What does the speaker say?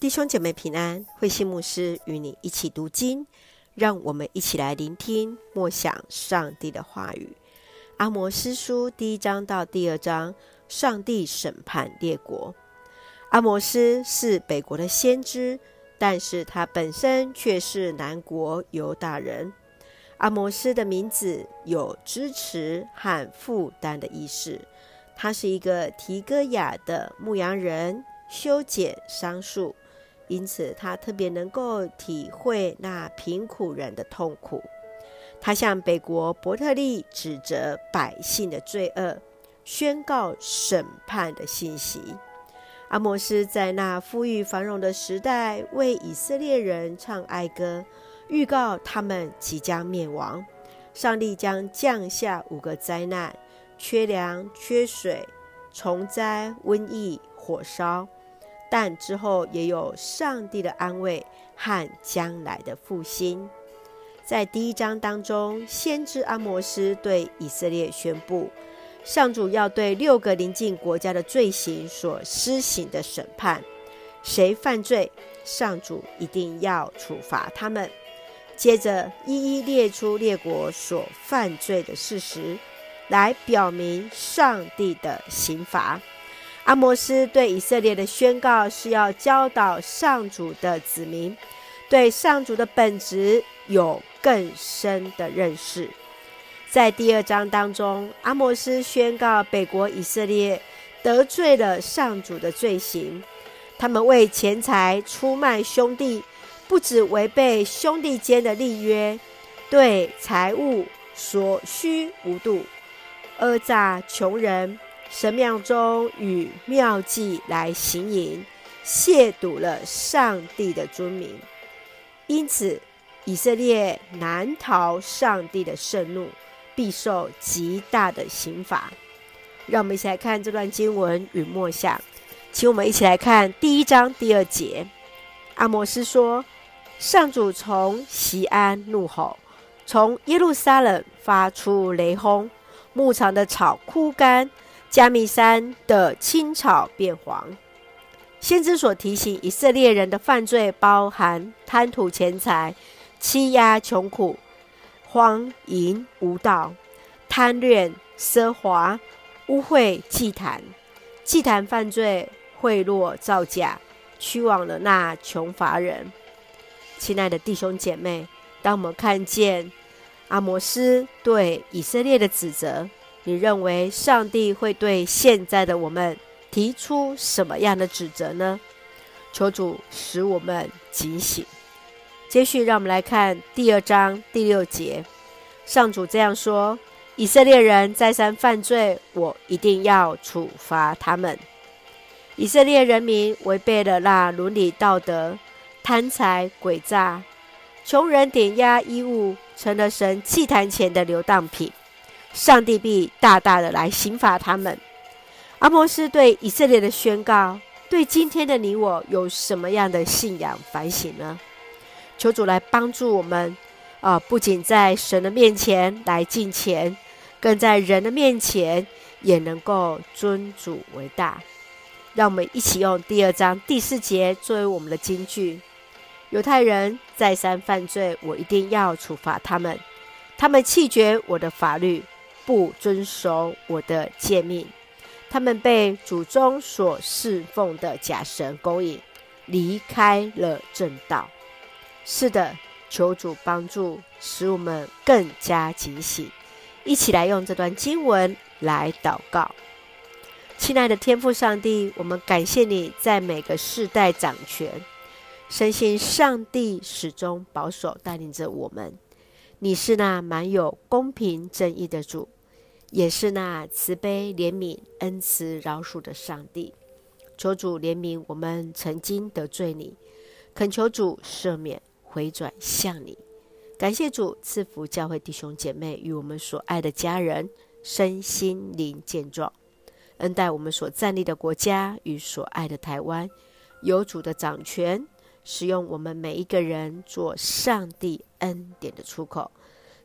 弟兄姐妹平安，慧心牧师与你一起读经，让我们一起来聆听默想上帝的话语。阿摩斯书第一章到第二章，上帝审判列国。阿摩斯是北国的先知，但是他本身却是南国犹大人。阿摩斯的名字有支持和负担的意思。他是一个提哥亚的牧羊人，修剪桑树。因此，他特别能够体会那贫苦人的痛苦。他向北国伯特利指责百姓的罪恶，宣告审判的信息。阿摩斯在那富裕繁荣的时代，为以色列人唱哀歌，预告他们即将灭亡。上帝将降下五个灾难：缺粮、缺水、虫灾、瘟疫、火烧。但之后也有上帝的安慰和将来的复兴。在第一章当中，先知阿摩斯对以色列宣布，上主要对六个邻近国家的罪行所施行的审判。谁犯罪，上主一定要处罚他们。接着一一列出列国所犯罪的事实，来表明上帝的刑罚。阿摩斯对以色列的宣告是要教导上主的子民，对上主的本质有更深的认识。在第二章当中，阿摩斯宣告北国以色列得罪了上主的罪行，他们为钱财出卖兄弟，不止违背兄弟间的立约，对财物所需无度，讹诈穷人。神庙中与庙妓来行淫，亵渎了上帝的尊名，因此以色列难逃上帝的盛怒，必受极大的刑罚。让我们一起来看这段经文与默想，请我们一起来看第一章第二节。阿摩斯说：“上主从西安怒吼，从耶路撒冷发出雷轰，牧场的草枯干。”加密山的青草变黄。先知所提醒以色列人的犯罪，包含贪图钱财、欺压穷苦、荒淫无道、贪恋奢华、污秽祭坛、祭坛犯罪、贿赂造假、屈枉了那穷乏人。亲爱的弟兄姐妹，当我们看见阿摩斯对以色列的指责，你认为上帝会对现在的我们提出什么样的指责呢？求主使我们警醒。接续，让我们来看第二章第六节。上主这样说：以色列人再三犯罪，我一定要处罚他们。以色列人民违背了那伦理道德，贪财诡诈，穷人点押衣物，成了神祭坛前的流荡品。上帝必大大的来刑罚他们。阿摩斯对以色列的宣告，对今天的你我有什么样的信仰反省呢？求主来帮助我们啊、不仅在神的面前来敬虔，更在人的面前也能够尊主为大。让我们一起用第二章第四节作为我们的金句：犹太人再三犯罪，我一定要处罚他们。他们弃绝我的法律。不遵守我的诫命，他们被祖宗所侍奉的假神勾引，离开了正道。是的，求主帮助，使我们更加警醒。一起来用这段经文来祷告。亲爱的天父上帝，我们感谢你在每个世代掌权，深信上帝始终保守带领着我们。你是那满有公平正义的主。也是那慈悲怜悯、恩慈饶恕的上帝，求主怜悯我们曾经得罪你，恳求主赦免、回转向你。感谢主赐福教会弟兄姐妹与我们所爱的家人身心灵健壮，恩待我们所站立的国家与所爱的台湾，有主的掌权，使用我们每一个人做上帝恩典的出口。